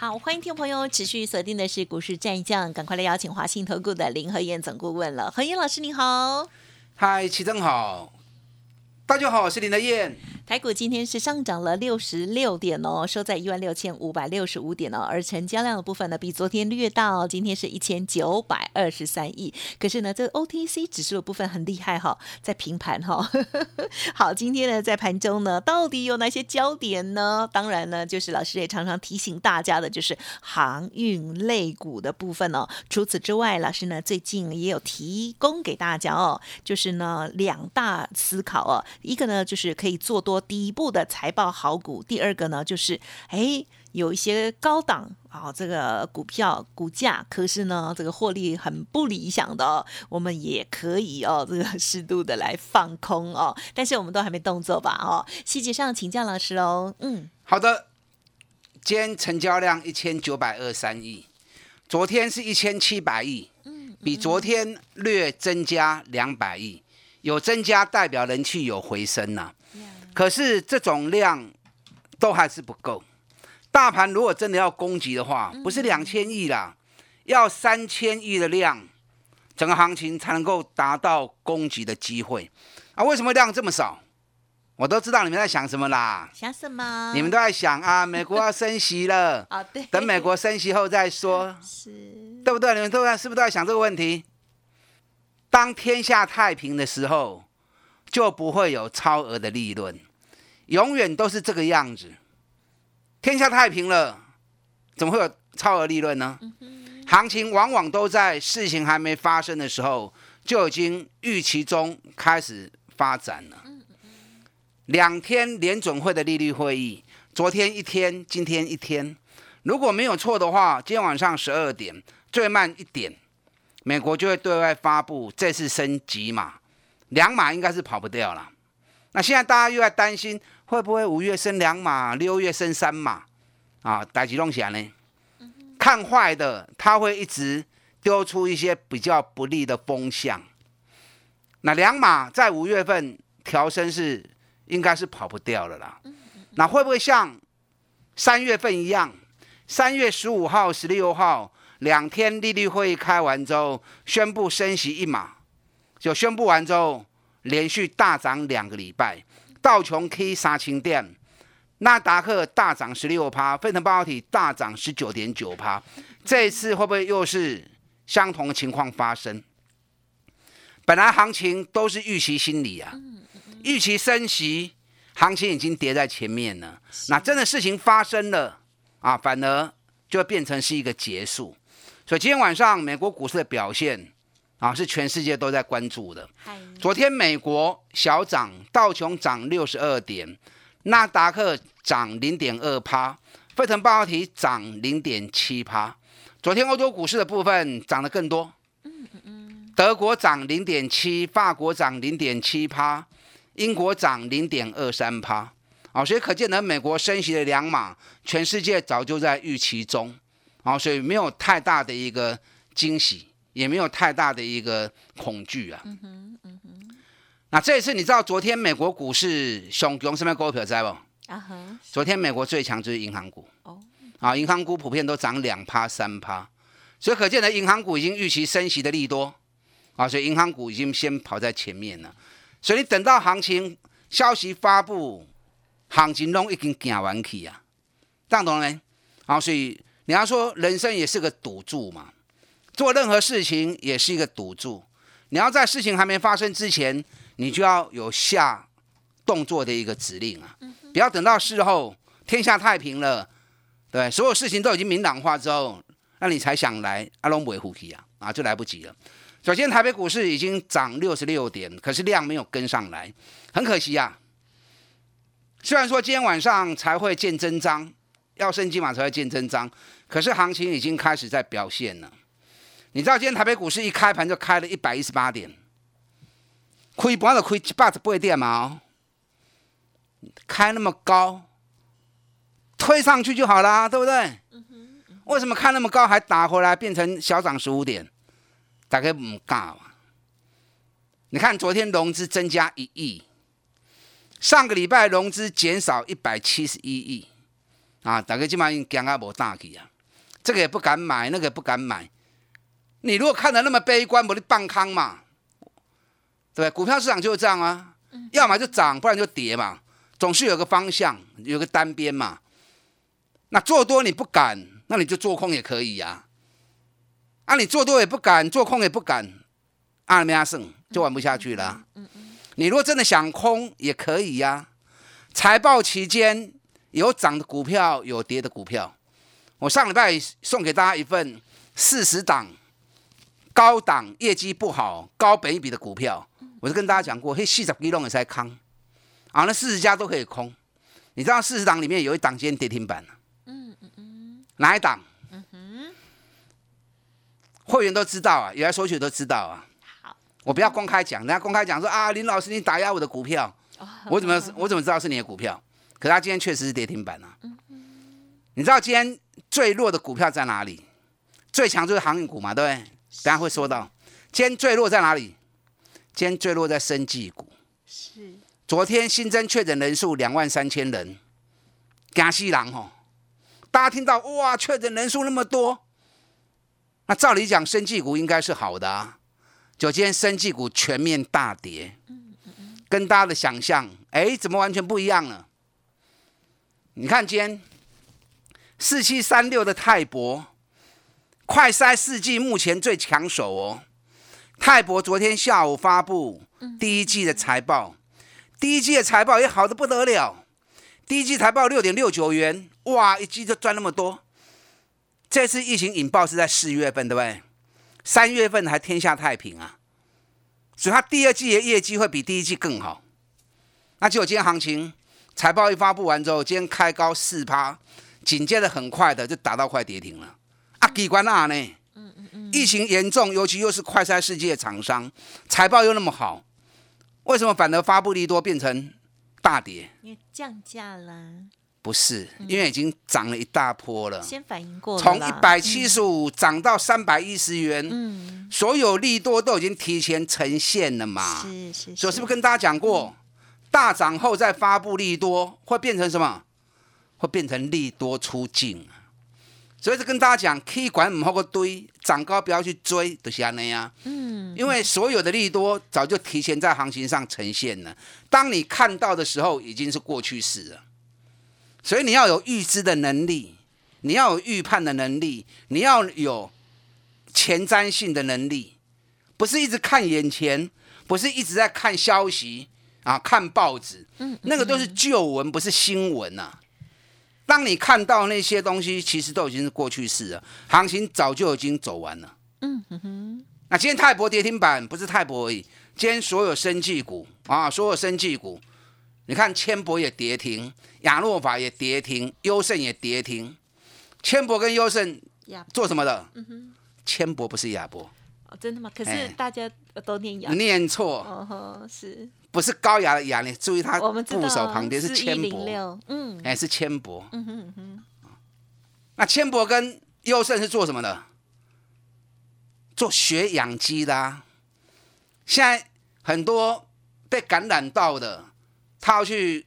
好，欢迎听众朋友持续锁定的是股市战将，赶快来邀请华信投顾的林和燕总顾问了。何燕老师您好，嗨，齐正好，大家好，我是林和燕。台股今天是上涨了六十六点哦，收在一万六千五百六十五点哦，而成交量的部分呢，比昨天略大哦，今天是一千九百二十三亿。可是呢，这 OTC 指数的部分很厉害哈，在平盘哈。好，今天呢，在盘中呢，到底有哪些焦点呢？当然呢，就是老师也常常提醒大家的，就是航运类股的部分哦。除此之外，老师呢最近也有提供给大家哦，就是呢两大思考哦，一个呢就是可以做多。第一步的财报好股，第二个呢就是哎有一些高档啊这个股票股价，可是呢这个获利很不理想的，我们也可以哦这个适度的来放空哦，但是我们都还没动作吧哦，细节上请教老师哦，嗯，好的，今天成交量一千九百二三亿，昨天是一千七百亿，嗯，比昨天略增加两百亿，有增加代表人气有回升呐。可是这种量都还是不够。大盘如果真的要攻击的话，不是两千亿啦，要三千亿的量，整个行情才能够达到攻击的机会。啊，为什么量这么少？我都知道你们在想什么啦。想什么？你们都在想啊，美国要升息了。啊，对。等美国升息后再说。是。对不对？你们都在是不是都在想这个问题？当天下太平的时候。就不会有超额的利润，永远都是这个样子。天下太平了，怎么会有超额利润呢？行情往往都在事情还没发生的时候，就已经预期中开始发展了。两天联准会的利率会议，昨天一天，今天一天，如果没有错的话，今天晚上十二点，最慢一点，美国就会对外发布这次升级嘛。两码应该是跑不掉了，那现在大家又在担心会不会五月升两码，六月升三码啊？大吉隆祥呢？看坏的他会一直丢出一些比较不利的风向。那两码在五月份调升是应该是跑不掉了啦。那会不会像三月份一样？三月十五号、十六号两天利率会议开完之后，宣布升息一码。就宣布完之后，连续大涨两个礼拜，道琼 K 杀青店，纳达克大涨十六趴，费城半导体大涨十九点九趴。这一次会不会又是相同的情况发生？本来行情都是预期心理啊，预期升息，行情已经跌在前面了。那真的事情发生了啊，反而就变成是一个结束。所以今天晚上美国股市的表现。啊，是全世界都在关注的。昨天美国小涨，道琼涨六十二点，纳达克涨零点二趴，费城半导体涨零点七趴。昨天欧洲股市的部分涨得更多。德国涨零点七，法国涨零点七趴，英国涨零点二三趴。啊，所以可见呢，美国升息的两码，全世界早就在预期中。啊，所以没有太大的一个惊喜。也没有太大的一个恐惧啊。嗯哼，嗯哼。那这一次你知道昨天美国股市熊熊什么股票在不？啊哈。昨天美国最强就是银行股。哦。啊，银行股普遍都涨两趴三趴，所以可见的银行股已经预期升息的利多啊，所以银行股已经先跑在前面了。所以你等到行情消息发布，行情都已经行完去啊，这样懂了没？啊，所以你要说人生也是个赌注嘛。做任何事情也是一个赌注，你要在事情还没发生之前，你就要有下动作的一个指令啊，不要等到事后天下太平了，对，所有事情都已经明朗化之后，那你才想来阿龙维护皮啊，啊，就来不及了。首先，台北股市已经涨六十六点，可是量没有跟上来，很可惜啊。虽然说今天晚上才会见真章，要升金码才会见真章，可是行情已经开始在表现了。你知道今天台北股市一开盘就开了一百一十八点，开盘就开一百十八点嘛，开那么高，推上去就好啦，对不对？为什么开那么高还打回来变成小涨十五点？大概唔敢嘛？你看昨天融资增加一亿，上个礼拜融资减少一百七十一亿，啊，大概基本上惊啊无大气啊，这个也不敢买，那个也不敢买。你如果看得那么悲观，不是半康嘛？对股票市场就是这样啊，要么就涨，不然就跌嘛，总是有个方向，有个单边嘛。那做多你不敢，那你就做空也可以呀。啊，你做多也不敢，做空也不敢，阿弥阿胜就玩不下去了。你如果真的想空也可以呀。财报期间有涨的股票，有跌的股票。我上礼拜送给大家一份四十档高档业绩不好、高本一比的股票，我就跟大家讲过，嘿，四十几弄也在空，啊，那四十家都可以空。你知道四十档里面有一档今天跌停板嗯嗯嗯，哪一档？会员都知道啊，有来索取都知道啊。好，我不要公开讲，人家公开讲说啊，林老师你打压我的股票，我怎么我怎么知道是你的股票？可他今天确实是跌停板啊。你知道今天最弱的股票在哪里？最强就是航运股嘛，对不对？等下会说到，今天坠落在哪里？今天坠落在生技股。是。昨天新增确诊人数两万三千人，加西郎吼，大家听到哇，确诊人数那么多。那照理讲，生技股应该是好的啊，就今天生技股全面大跌，跟大家的想象，哎，怎么完全不一样呢？你看今天四七三六的泰博，快筛试剂目前最抢手哦。泰博昨天下午发布第一季的财报，第一季的财报也好的不得了，第一季财报六点六九元，哇，一季就赚那么多。这次疫情引爆是在四月份，对不对？三月份还天下太平啊，所以它第二季的业绩会比第一季更好。那结果今天行情财报一发布完之后，今天开高四趴，紧接着很快的就打到快跌停了。啊，机关啊呢？嗯嗯嗯。疫情严重，尤其又是快餐世界的厂商，财报又那么好，为什么反而发布利多变成大跌？因为降价了。不是，因为已经涨了一大波了，先反应过从一百七十五涨到三百一十元，嗯，所有利多都已经提前呈现了嘛，是是，所以是不是跟大家讲过，大涨后再发布利多会变成什么？会变成利多出境啊！所以是跟大家讲，可以管唔好个堆，涨高不要去追，就是安尼啊，嗯，因为所有的利多早就提前在行情上呈现了，当你看到的时候，已经是过去式了。所以你要有预知的能力，你要有预判的能力，你要有前瞻性的能力，不是一直看眼前，不是一直在看消息啊，看报纸，嗯，那个都是旧闻，不是新闻呐。当你看到那些东西，其实都已经是过去式了，行情早就已经走完了。嗯哼哼。那今天泰博跌停板不是泰博而已，今天所有生技股啊，所有生技股。你看，千博也跌停，亚诺法也跌停，优胜也跌停。千博跟优胜做什么的？嗯哼，千博不是亚博。哦，真的吗？可是大家都念亚。念错。哦是。不是高雅的雅，你注意它部首旁边是千博。嗯。哎，是千博。嗯哼嗯哼。那千博跟优胜是做什么的？做血氧机的。啊现在很多被感染到的。他要去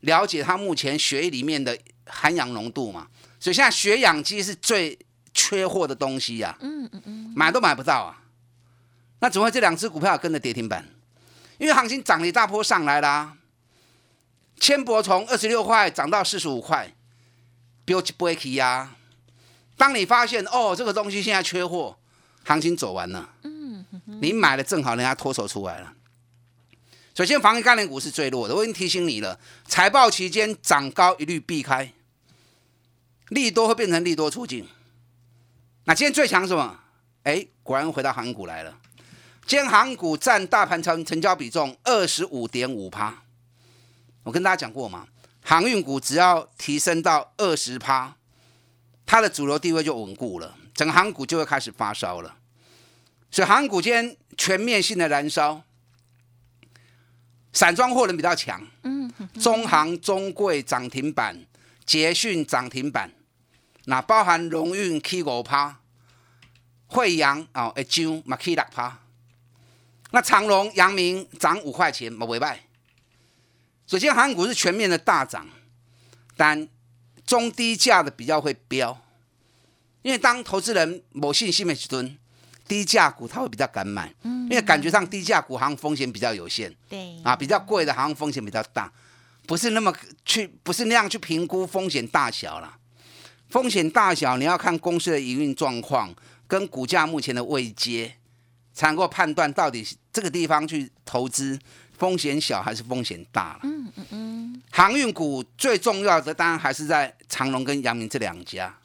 了解他目前血液里面的含氧浓度嘛，所以现在血氧机是最缺货的东西呀，嗯嗯嗯，买都买不到啊。那怎么会这两只股票跟着跌停板？因为行情涨了一大波上来啦。千博从二十六块涨到四十五块，build break 呀。当你发现哦，这个东西现在缺货，行情走完了，嗯，你买了正好人家脱手出来了。首先，防疫概念股是最弱的。我已经提醒你了，财报期间涨高一律避开，利多会变成利多出境。那今天最强什么？哎，果然回到航股来了。今天航股占大盘成成交比重二十五点五趴。我跟大家讲过嘛，航运股只要提升到二十趴，它的主流地位就稳固了，整个航股就会开始发烧了。所以航股今天全面性的燃烧。散装货轮比较强，嗯，中航、中贵涨停板，捷讯涨停板，那包含荣运 K 五趴，惠阳哦一涨嘛 K 六趴，那长隆、阳明涨五块钱嘛尾败。首先，航股是全面的大涨，但中低价的比较会飙，因为当投资人某信息没准。低价股他会比较敢买，因为感觉上低价股好像风险比较有限，对啊，比较贵的好像风险比较大，不是那么去不是那样去评估风险大小了。风险大小你要看公司的营运状况跟股价目前的位阶，才能够判断到底这个地方去投资风险小还是风险大了。嗯嗯嗯。航运股最重要的当然还是在长隆跟阳明这两家。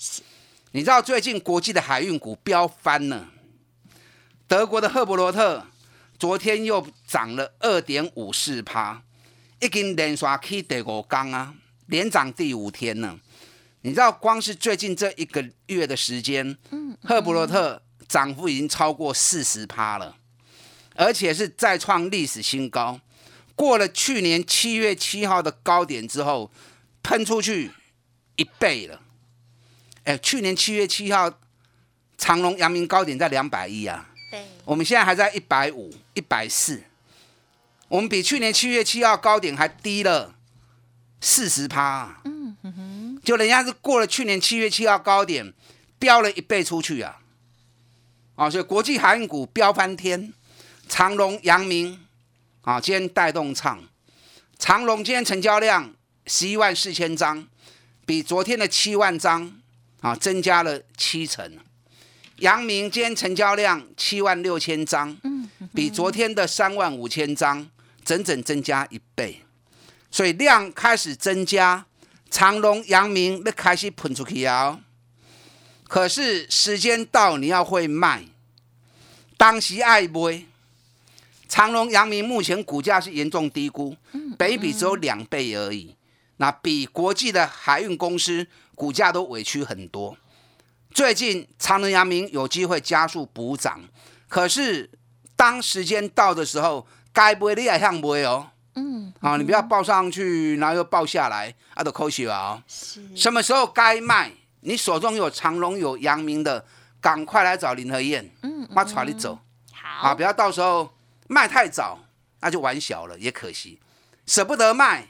你知道最近国际的海运股飙翻了。德国的赫伯罗特昨天又涨了二点五四趴，已经连刷 K 第五缸啊，连涨第五天了。你知道，光是最近这一个月的时间，赫伯罗特涨幅已经超过四十趴了，而且是再创历史新高。过了去年七月七号的高点之后，喷出去一倍了。哎，去年七月七号长隆、阳明高点在两百一啊。我们现在还在一百五、一百四，我们比去年七月七号高点还低了四十趴。嗯哼，就人家是过了去年七月七号高点，飙了一倍出去啊！啊，所以国际航运股飙翻天，长隆、阳明啊，今天带动唱。长隆今天成交量十一万四千张，比昨天的七万张啊，增加了七成。阳明今天成交量七万六千张，比昨天的三万五千张整整增加一倍，所以量开始增加。长隆、阳明要开始喷出去啊！可是时间到，你要会卖。当时爱卖，长隆、阳明目前股价是严重低估，北比只有两倍而已，那比国际的海运公司股价都委屈很多。最近长隆、阳明有机会加速补涨，可是当时间到的时候，该不会你也像买哦？嗯，啊，你不要报上去，然后又报下来，啊，都扣血啊！是，什么时候该卖？你手中有长隆、有阳明的，赶快来找林和燕，嗯，我带你走。好，啊，不要到时候卖太早，那就玩小了，也可惜，舍不得卖，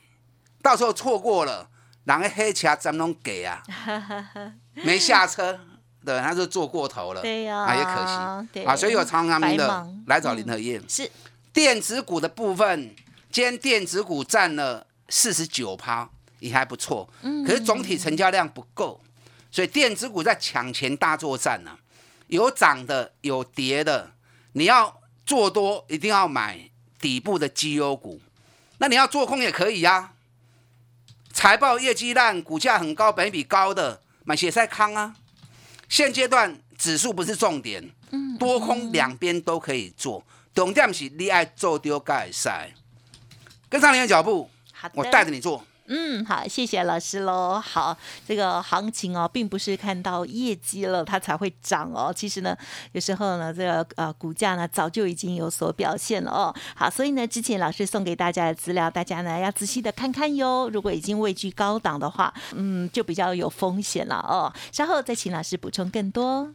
到时候错过了，人个黑车怎能给啊？没下车。对，他就做过头了，对呀，啊也可惜，啊，所以有长阳明的来找林和燕。是电子股的部分，今天电子股占了四十九趴，也还不错。嗯，可是总体成交量不够，所以电子股在抢钱大作战呢。有涨的，有跌的，你要做多一定要买底部的绩优股，那你要做空也可以呀。财报业绩烂，股价很高，本比高的买血赛康啊。现阶段指数不是重点，多空两边都可以做，重点是你爱做丢盖赛，跟上你的脚步，我带着你做。嗯，好，谢谢老师喽。好，这个行情哦，并不是看到业绩了它才会涨哦。其实呢，有时候呢，这个呃股价呢早就已经有所表现了哦。好，所以呢，之前老师送给大家的资料，大家呢要仔细的看看哟。如果已经位居高档的话，嗯，就比较有风险了哦。稍后再请老师补充更多。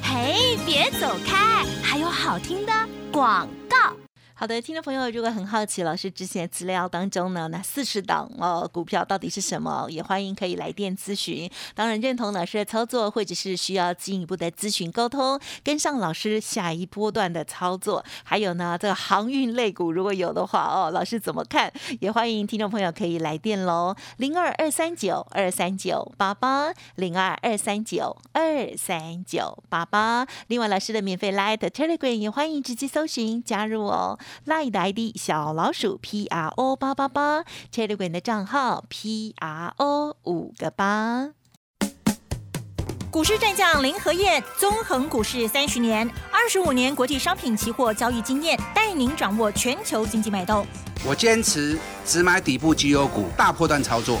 嘿，别走开，还有好听的广告。好的，听众朋友，如果很好奇老师之前资料当中呢，那四十档哦股票到底是什么，也欢迎可以来电咨询。当然认同老师的操作，或者是需要进一步的咨询沟通，跟上老师下一波段的操作，还有呢这个航运类股如果有的话哦，老师怎么看？也欢迎听众朋友可以来电喽，零二二三九二三九八八零二二三九二三九八八。另外老师的免费 Light Telegram 也欢迎直接搜寻加入哦。赖的 ID 小老鼠 P R O 八八八，Telegram 的账号 P R O 五个八。股市战将林和燕，纵横股市三十年，二十五年国际商品期货交易经验，带您掌握全球经济脉动。我坚持只买底部绩优股，大波段操作。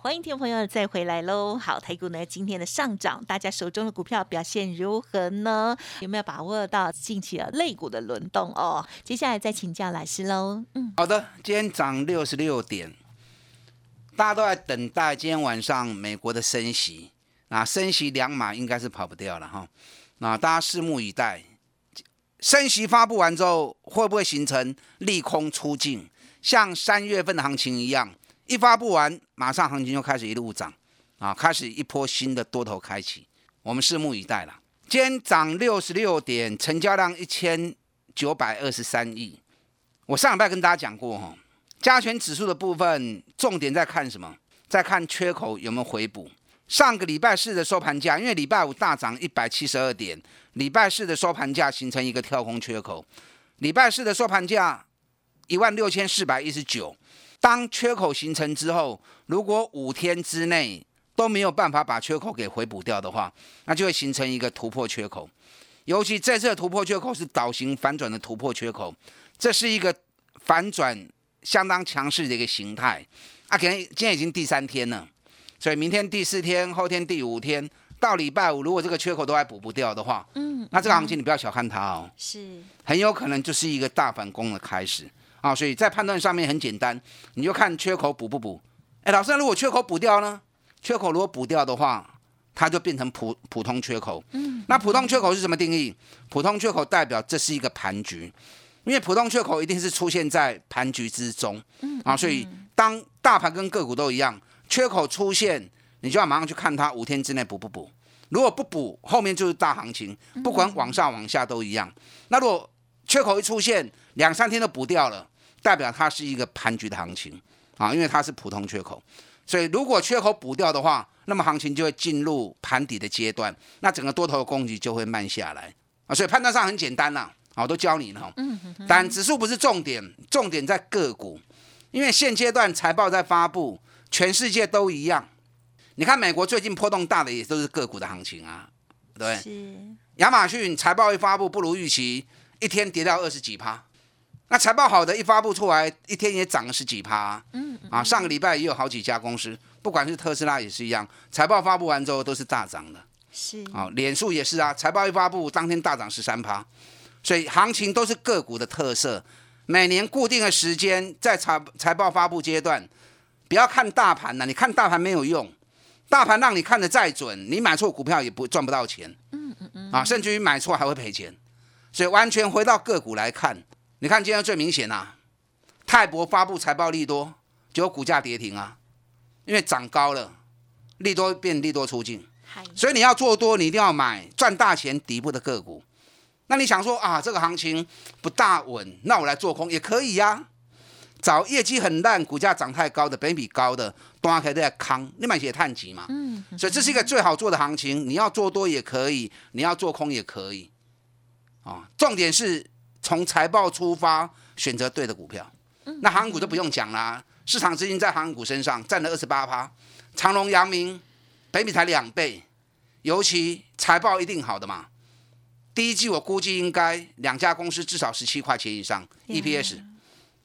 欢迎听众朋友再回来喽！好，台股呢今天的上涨，大家手中的股票表现如何呢？有没有把握到近期的类股的轮动哦？接下来再请教老师喽。嗯，好的，今天涨六十六点，大家都在等待今天晚上美国的升息，那升息两码应该是跑不掉了哈。那大家拭目以待，升息发布完之后会不会形成利空出尽，像三月份的行情一样？一发布完，马上行情就开始一路涨，啊，开始一波新的多头开启，我们拭目以待了。今天涨六十六点，成交量一千九百二十三亿。我上礼拜跟大家讲过哈，加权指数的部分重点在看什么？在看缺口有没有回补。上个礼拜四的收盘价，因为礼拜五大涨一百七十二点，礼拜四的收盘价形成一个跳空缺口，礼拜四的收盘价一万六千四百一十九。当缺口形成之后，如果五天之内都没有办法把缺口给回补掉的话，那就会形成一个突破缺口。尤其这次的突破缺口是倒型反转的突破缺口，这是一个反转相当强势的一个形态。啊，可能今天已经第三天了，所以明天第四天，后天第五天，到礼拜五，如果这个缺口都还补不掉的话，嗯，那这个行情你不要小看它哦，是很有可能就是一个大反攻的开始。啊，所以在判断上面很简单，你就看缺口补不补。哎，老师，如果缺口补掉呢？缺口如果补掉的话，它就变成普普通缺口。嗯，那普通缺口是什么定义？普通缺口代表这是一个盘局，因为普通缺口一定是出现在盘局之中。嗯，啊，所以当大盘跟个股都一样，缺口出现，你就要马上去看它五天之内补不补。如果不补，后面就是大行情，不管往上往下都一样。那如果缺口一出现，两三天都补掉了，代表它是一个盘局的行情啊，因为它是普通缺口，所以如果缺口补掉的话，那么行情就会进入盘底的阶段，那整个多头的攻击就会慢下来啊。所以判断上很简单啦，好，都教你了。嗯但指数不是重点，重点在个股，因为现阶段财报在发布，全世界都一样。你看美国最近波动大的也都是个股的行情啊，对是。亚马逊财报一发布不如预期。一天跌掉二十几趴，那财报好的一发布出来，一天也涨了十几趴。嗯，啊，上个礼拜也有好几家公司，不管是特斯拉也是一样，财报发布完之后都是大涨的。是，啊，脸书也是啊，财报一发布当天大涨十三趴，所以行情都是个股的特色。每年固定的时间在财财报发布阶段，不要看大盘了，你看大盘没有用，大盘让你看的再准，你买错股票也不赚不到钱。嗯嗯嗯，啊，甚至于买错还会赔钱。所以完全回到个股来看，你看今天最明显啊，泰博发布财报利多，结果股价跌停啊，因为涨高了，利多变利多出境，所以你要做多，你一定要买赚大钱底部的个股。那你想说啊，这个行情不大稳，那我来做空也可以呀。找业绩很烂、股价涨太高的、本比高的，端开在康，你买些碳基嘛。嗯，所以这是一个最好做的行情，你要做多也可以，你要做空也可以。啊，重点是从财报出发，选择对的股票。那航股就不用讲啦，市场资金在航股身上占了二十八趴，长隆、阳明，北米才两倍，尤其财报一定好的嘛。第一季我估计应该两家公司至少十七块钱以上 EPS，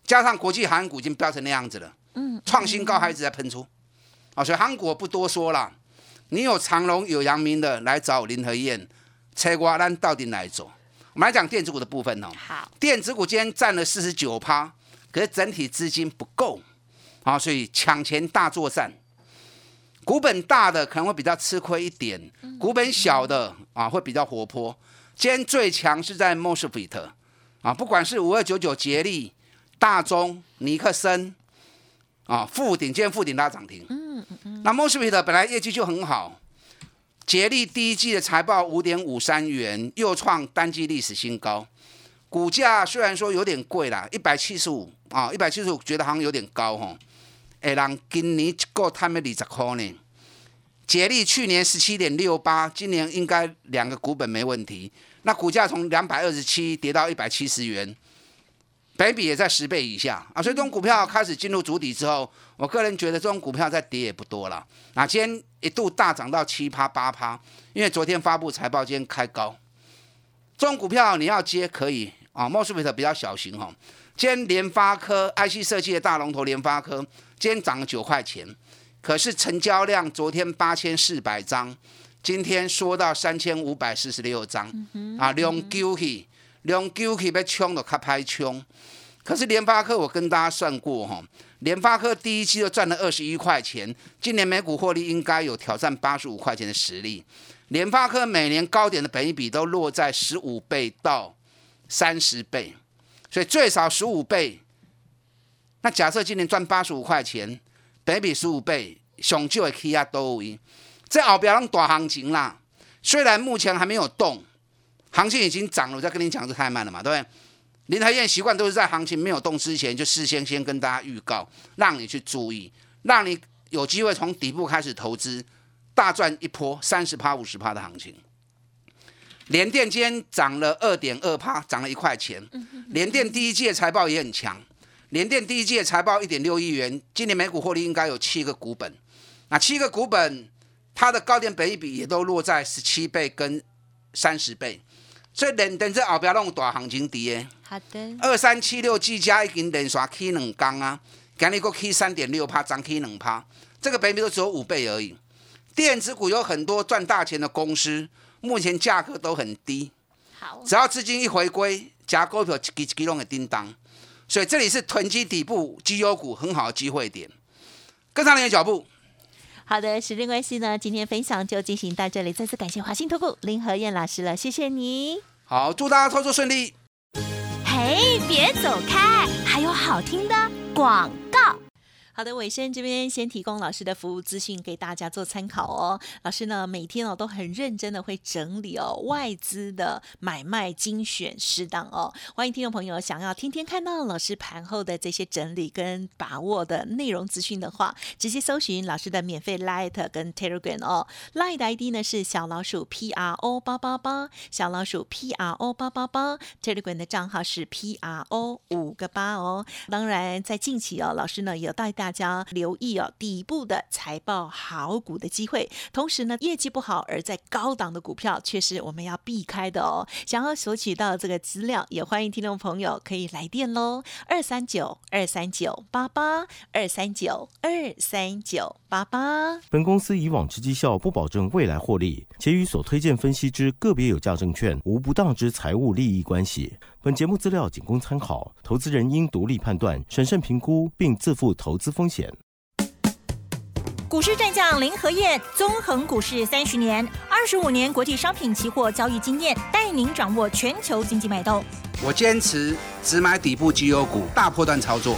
加上国际航股已经飙成那样子了，嗯，创新高还一直在喷出。啊，所以航股不多说了，你有长隆有阳明的来找林和燕，车瓜咱到底哪走？我们来讲电子股的部分哦。好，电子股今天占了四十九趴，可是整体资金不够啊，所以抢钱大作战。股本大的可能会比较吃亏一点，股本小的啊会比较活泼。今天最强是在 Mosfet 啊，不管是五二九九捷力、大中、尼克森、啊，富鼎今天富鼎拉涨停。嗯嗯嗯。那 m o s f e t 本来业绩就很好，捷力第一季的财报五点五三元，又创单季历史新高。股价虽然说有点贵啦，一百七十五啊，一百七十五觉得好像有点高哈。哎，让今年一个他们二十块呢。捷力去年十七点六八，今年应该两个股本没问题。那股价从两百二十七跌到一百七十元，北比也在十倍以下啊。所以这种股票开始进入主底之后，我个人觉得这种股票再跌也不多了。那今天一度大涨到七趴八趴，因为昨天发布财报，今天开高。这种股票你要接可以啊，莫斯比特比较小型哈。今天联发科 IC 设计的大龙头联发科，今天涨了九块钱。可是成交量昨天八千四百张，今天缩到三千五百四十六张，啊，两九起，两九起被冲的卡拍冲。可是联发科我跟大家算过哈，联发科第一期就赚了二十一块钱，今年每股获利应该有挑战八十五块钱的实力。联发科每年高点的本益比都落在十五倍到三十倍，所以最少十五倍。那假设今年赚八十五块钱。百比十五倍，上就会起亚多位，这后边拢大行情啦。虽然目前还没有动，行情已经涨了。我再跟你讲，这太慢了嘛，对不对？林台燕习惯都是在行情没有动之前，就事先先跟大家预告，让你去注意，让你有机会从底部开始投资，大赚一波三十趴、五十趴的行情。联电今天涨了二点二趴，涨了一块钱。联电第一届财报也很强。联电第一季财报一点六亿元，今年每股获利应该有七个股本，那七个股本，它的高点本益比也都落在十七倍跟三十倍，所以连等这后边弄大行情跌。好的。二三七六 G 加已经连续起两缸啊，今日个起三点六趴，涨起两趴，这个本益比都只有五倍而已。电子股有很多赚大钱的公司，目前价格都很低。好。只要资金一回归，加股票一支一支拢会叮当。所以这里是囤积底部绩优股很好的机会点，跟上你的脚步。好的，时间关系呢，今天分享就进行到这里。再次感谢华兴投顾林和燕老师了，谢谢你。好，祝大家操作顺利。嘿，别走开，还有好听的广告。好的，尾声这边先提供老师的服务资讯给大家做参考哦。老师呢每天哦都很认真的会整理哦外资的买卖精选适当哦。欢迎听众朋友想要天天看到老师盘后的这些整理跟把握的内容资讯的话，直接搜寻老师的免费 Light 跟 Telegram 哦。Light 的 ID 呢是小老鼠 P R O 八八八，小老鼠 P R O 八八八，Telegram 的账号是 P R O 五个八哦。当然在近期哦，老师呢有带大大家留意哦，底部的财报好股的机会，同时呢，业绩不好而在高档的股票，却是我们要避开的哦。想要索取到这个资料，也欢迎听众朋友可以来电喽，二三九二三九八八二三九二三九八八。本公司以往之绩效不保证未来获利，且与所推荐分析之个别有价证券无不当之财务利益关系。本节目资料仅供参考，投资人应独立判断、审慎评估，并自负投资风险。股市战将林和燕，纵横股市三十年，二十五年国际商品期货交易经验，带您掌握全球经济脉动。我坚持只买底部绩优股，大波段操作。